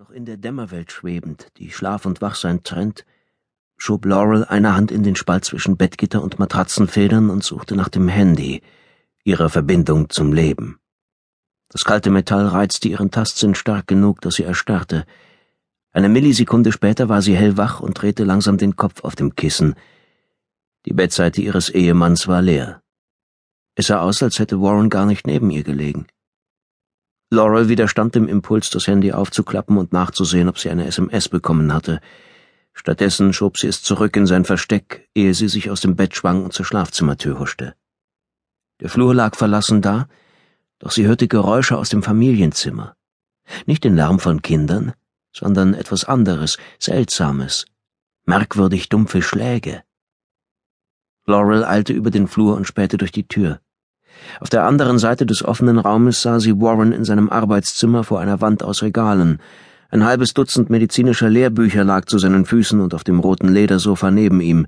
Noch in der Dämmerwelt schwebend, die Schlaf und Wachsein trennt, schob Laurel eine Hand in den Spalt zwischen Bettgitter und Matratzenfedern und suchte nach dem Handy, ihrer Verbindung zum Leben. Das kalte Metall reizte ihren Tastsinn stark genug, dass sie erstarrte. Eine Millisekunde später war sie hellwach und drehte langsam den Kopf auf dem Kissen. Die Bettseite ihres Ehemanns war leer. Es sah aus, als hätte Warren gar nicht neben ihr gelegen. Laurel widerstand dem Impuls, das Handy aufzuklappen und nachzusehen, ob sie eine SMS bekommen hatte. Stattdessen schob sie es zurück in sein Versteck, ehe sie sich aus dem Bett schwang und zur Schlafzimmertür huschte. Der Flur lag verlassen da, doch sie hörte Geräusche aus dem Familienzimmer. Nicht den Lärm von Kindern, sondern etwas anderes, Seltsames, merkwürdig dumpfe Schläge. Laurel eilte über den Flur und spähte durch die Tür. Auf der anderen Seite des offenen Raumes sah sie Warren in seinem Arbeitszimmer vor einer Wand aus Regalen. Ein halbes Dutzend medizinischer Lehrbücher lag zu seinen Füßen und auf dem roten Ledersofa neben ihm.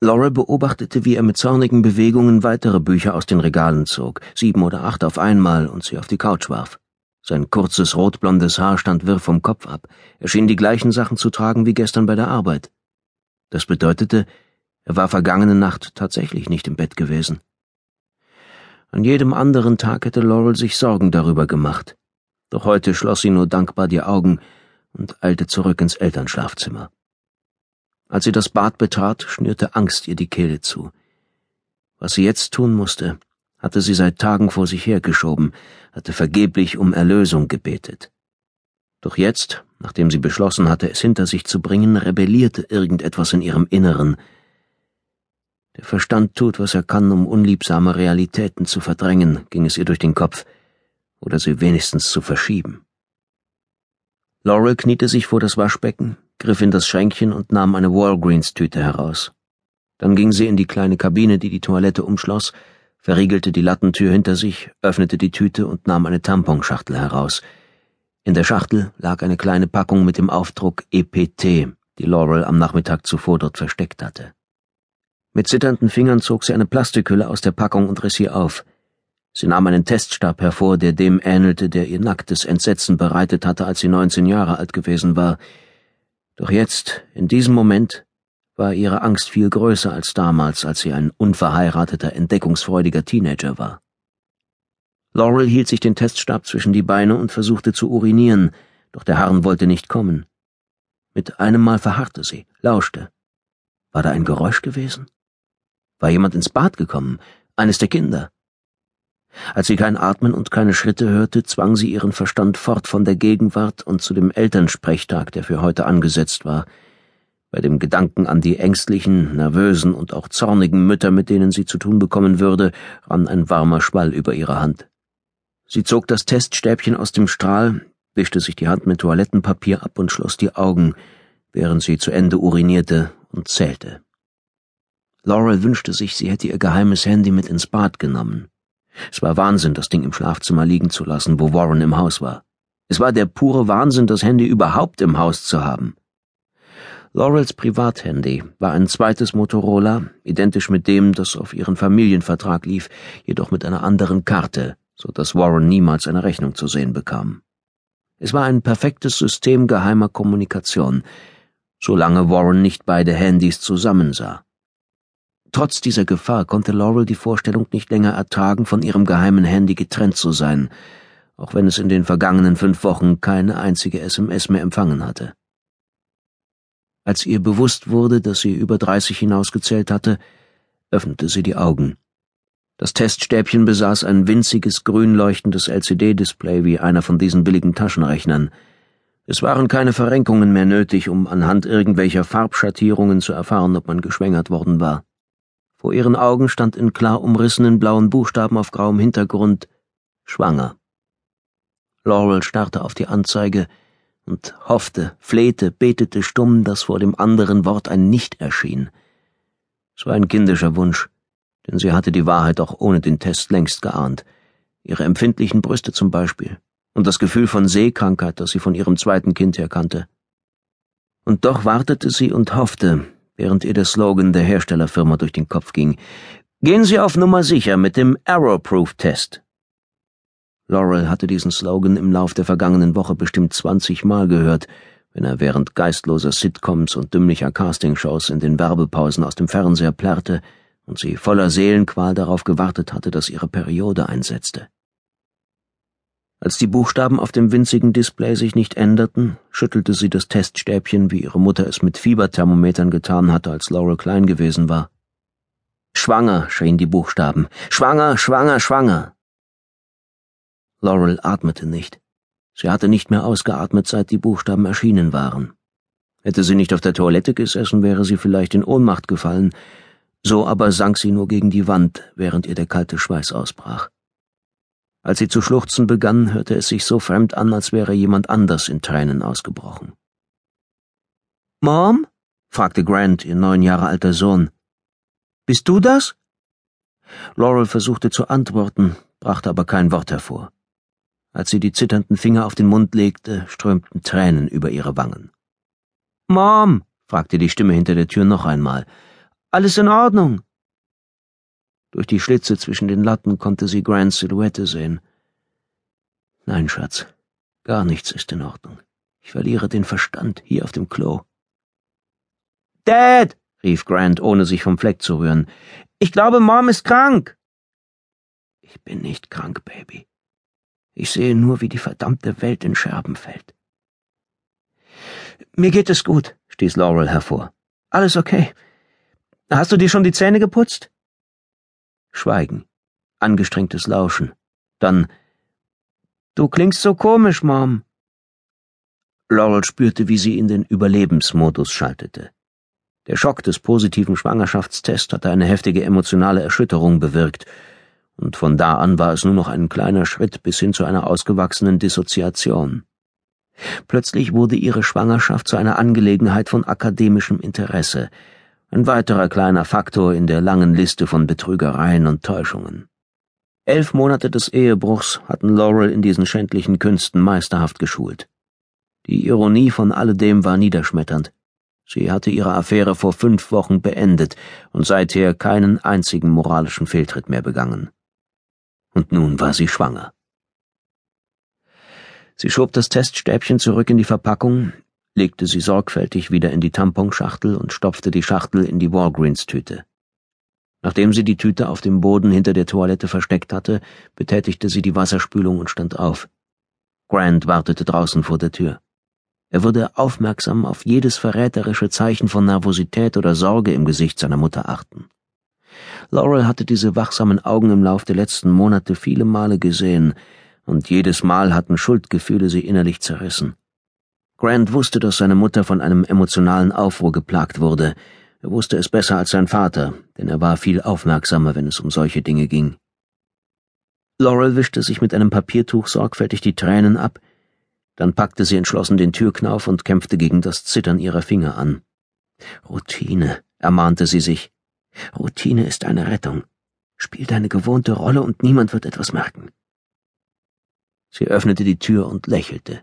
Laura beobachtete, wie er mit zornigen Bewegungen weitere Bücher aus den Regalen zog, sieben oder acht auf einmal, und sie auf die Couch warf. Sein kurzes rotblondes Haar stand wirr vom Kopf ab. Er schien die gleichen Sachen zu tragen wie gestern bei der Arbeit. Das bedeutete, er war vergangene Nacht tatsächlich nicht im Bett gewesen. An jedem anderen Tag hätte Laurel sich Sorgen darüber gemacht, doch heute schloss sie nur dankbar die Augen und eilte zurück ins Elternschlafzimmer. Als sie das Bad betrat, schnürte Angst ihr die Kehle zu. Was sie jetzt tun musste, hatte sie seit Tagen vor sich hergeschoben, hatte vergeblich um Erlösung gebetet. Doch jetzt, nachdem sie beschlossen hatte, es hinter sich zu bringen, rebellierte irgendetwas in ihrem Inneren, der Verstand tut, was er kann, um unliebsame Realitäten zu verdrängen, ging es ihr durch den Kopf, oder sie wenigstens zu verschieben. Laurel kniete sich vor das Waschbecken, griff in das Schränkchen und nahm eine Walgreens-Tüte heraus. Dann ging sie in die kleine Kabine, die die Toilette umschloss, verriegelte die Lattentür hinter sich, öffnete die Tüte und nahm eine Tamponschachtel heraus. In der Schachtel lag eine kleine Packung mit dem Aufdruck EPT, die Laurel am Nachmittag zuvor dort versteckt hatte. Mit zitternden Fingern zog sie eine Plastikhülle aus der Packung und riss sie auf. Sie nahm einen Teststab hervor, der dem ähnelte, der ihr nacktes Entsetzen bereitet hatte, als sie neunzehn Jahre alt gewesen war. Doch jetzt, in diesem Moment, war ihre Angst viel größer als damals, als sie ein unverheirateter, entdeckungsfreudiger Teenager war. Laurel hielt sich den Teststab zwischen die Beine und versuchte zu urinieren, doch der Harn wollte nicht kommen. Mit einem Mal verharrte sie, lauschte. War da ein Geräusch gewesen? War jemand ins Bad gekommen? Eines der Kinder? Als sie kein Atmen und keine Schritte hörte, zwang sie ihren Verstand fort von der Gegenwart und zu dem Elternsprechtag, der für heute angesetzt war. Bei dem Gedanken an die ängstlichen, nervösen und auch zornigen Mütter, mit denen sie zu tun bekommen würde, rann ein warmer Schwall über ihre Hand. Sie zog das Teststäbchen aus dem Strahl, wischte sich die Hand mit Toilettenpapier ab und schloss die Augen, während sie zu Ende urinierte und zählte. Laurel wünschte sich, sie hätte ihr geheimes Handy mit ins Bad genommen. Es war Wahnsinn, das Ding im Schlafzimmer liegen zu lassen, wo Warren im Haus war. Es war der pure Wahnsinn, das Handy überhaupt im Haus zu haben. Laurels Privathandy war ein zweites Motorola, identisch mit dem, das auf ihren Familienvertrag lief, jedoch mit einer anderen Karte, so dass Warren niemals eine Rechnung zu sehen bekam. Es war ein perfektes System geheimer Kommunikation, solange Warren nicht beide Handys zusammensah. Trotz dieser Gefahr konnte Laurel die Vorstellung nicht länger ertragen, von ihrem geheimen Handy getrennt zu sein, auch wenn es in den vergangenen fünf Wochen keine einzige SMS mehr empfangen hatte. Als ihr bewusst wurde, dass sie über dreißig hinausgezählt hatte, öffnete sie die Augen. Das Teststäbchen besaß ein winziges, grün leuchtendes LCD-Display wie einer von diesen billigen Taschenrechnern. Es waren keine Verrenkungen mehr nötig, um anhand irgendwelcher Farbschattierungen zu erfahren, ob man geschwängert worden war. Vor ihren Augen stand in klar umrissenen blauen Buchstaben auf grauem Hintergrund schwanger. Laurel starrte auf die Anzeige und hoffte, flehte, betete stumm, dass vor dem anderen Wort ein Nicht erschien. Es war ein kindischer Wunsch, denn sie hatte die Wahrheit auch ohne den Test längst geahnt. Ihre empfindlichen Brüste zum Beispiel und das Gefühl von Seekrankheit, das sie von ihrem zweiten Kind her kannte. Und doch wartete sie und hoffte, während ihr der Slogan der Herstellerfirma durch den Kopf ging. Gehen Sie auf Nummer sicher mit dem Arrowproof-Test. Laurel hatte diesen Slogan im Lauf der vergangenen Woche bestimmt 20 Mal gehört, wenn er während geistloser Sitcoms und dümmlicher Castingshows in den Werbepausen aus dem Fernseher plärrte und sie voller Seelenqual darauf gewartet hatte, dass ihre Periode einsetzte. Als die Buchstaben auf dem winzigen Display sich nicht änderten, schüttelte sie das Teststäbchen, wie ihre Mutter es mit Fieberthermometern getan hatte, als Laurel klein gewesen war. Schwanger, schrien die Buchstaben. Schwanger, schwanger, schwanger. Laurel atmete nicht. Sie hatte nicht mehr ausgeatmet, seit die Buchstaben erschienen waren. Hätte sie nicht auf der Toilette gesessen, wäre sie vielleicht in Ohnmacht gefallen, so aber sank sie nur gegen die Wand, während ihr der kalte Schweiß ausbrach. Als sie zu schluchzen begann, hörte es sich so fremd an, als wäre jemand anders in Tränen ausgebrochen. Mom? fragte Grant, ihr neun Jahre alter Sohn. Bist du das? Laurel versuchte zu antworten, brachte aber kein Wort hervor. Als sie die zitternden Finger auf den Mund legte, strömten Tränen über ihre Wangen. Mom, fragte die Stimme hinter der Tür noch einmal. Alles in Ordnung? Durch die Schlitze zwischen den Latten konnte sie Grants Silhouette sehen. Nein, Schatz, gar nichts ist in Ordnung. Ich verliere den Verstand hier auf dem Klo. Dad, rief Grant, ohne sich vom Fleck zu rühren. Ich glaube, Mom ist krank. Ich bin nicht krank, Baby. Ich sehe nur, wie die verdammte Welt in Scherben fällt. Mir geht es gut, stieß Laurel hervor. Alles okay. Hast du dir schon die Zähne geputzt? Schweigen. Angestrengtes Lauschen. Dann Du klingst so komisch, Mom. Laurel spürte, wie sie in den Überlebensmodus schaltete. Der Schock des positiven Schwangerschaftstests hatte eine heftige emotionale Erschütterung bewirkt, und von da an war es nur noch ein kleiner Schritt bis hin zu einer ausgewachsenen Dissoziation. Plötzlich wurde ihre Schwangerschaft zu einer Angelegenheit von akademischem Interesse, ein weiterer kleiner Faktor in der langen Liste von Betrügereien und Täuschungen. Elf Monate des Ehebruchs hatten Laurel in diesen schändlichen Künsten meisterhaft geschult. Die Ironie von alledem war niederschmetternd. Sie hatte ihre Affäre vor fünf Wochen beendet und seither keinen einzigen moralischen Fehltritt mehr begangen und nun war sie schwanger. Sie schob das Teststäbchen zurück in die Verpackung, legte sie sorgfältig wieder in die Tamponschachtel und stopfte die Schachtel in die Walgreens-Tüte. Nachdem sie die Tüte auf dem Boden hinter der Toilette versteckt hatte, betätigte sie die Wasserspülung und stand auf. Grant wartete draußen vor der Tür. Er würde aufmerksam auf jedes verräterische Zeichen von Nervosität oder Sorge im Gesicht seiner Mutter achten. Laurel hatte diese wachsamen Augen im Lauf der letzten Monate viele Male gesehen, und jedes Mal hatten Schuldgefühle sie innerlich zerrissen. Grant wusste, dass seine Mutter von einem emotionalen Aufruhr geplagt wurde. Er wusste es besser als sein Vater, denn er war viel aufmerksamer, wenn es um solche Dinge ging. Laurel wischte sich mit einem Papiertuch sorgfältig die Tränen ab, dann packte sie entschlossen den Türknauf und kämpfte gegen das Zittern ihrer Finger an. Routine, ermahnte sie sich. Routine ist eine Rettung. Spiel deine gewohnte Rolle und niemand wird etwas merken. Sie öffnete die Tür und lächelte.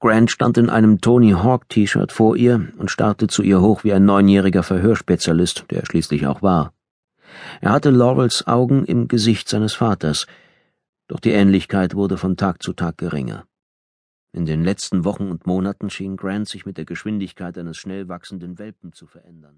Grant stand in einem Tony Hawk T-Shirt vor ihr und starrte zu ihr hoch wie ein neunjähriger Verhörspezialist, der er schließlich auch war. Er hatte Laurels Augen im Gesicht seines Vaters, doch die Ähnlichkeit wurde von Tag zu Tag geringer. In den letzten Wochen und Monaten schien Grant sich mit der Geschwindigkeit eines schnell wachsenden Welpen zu verändern.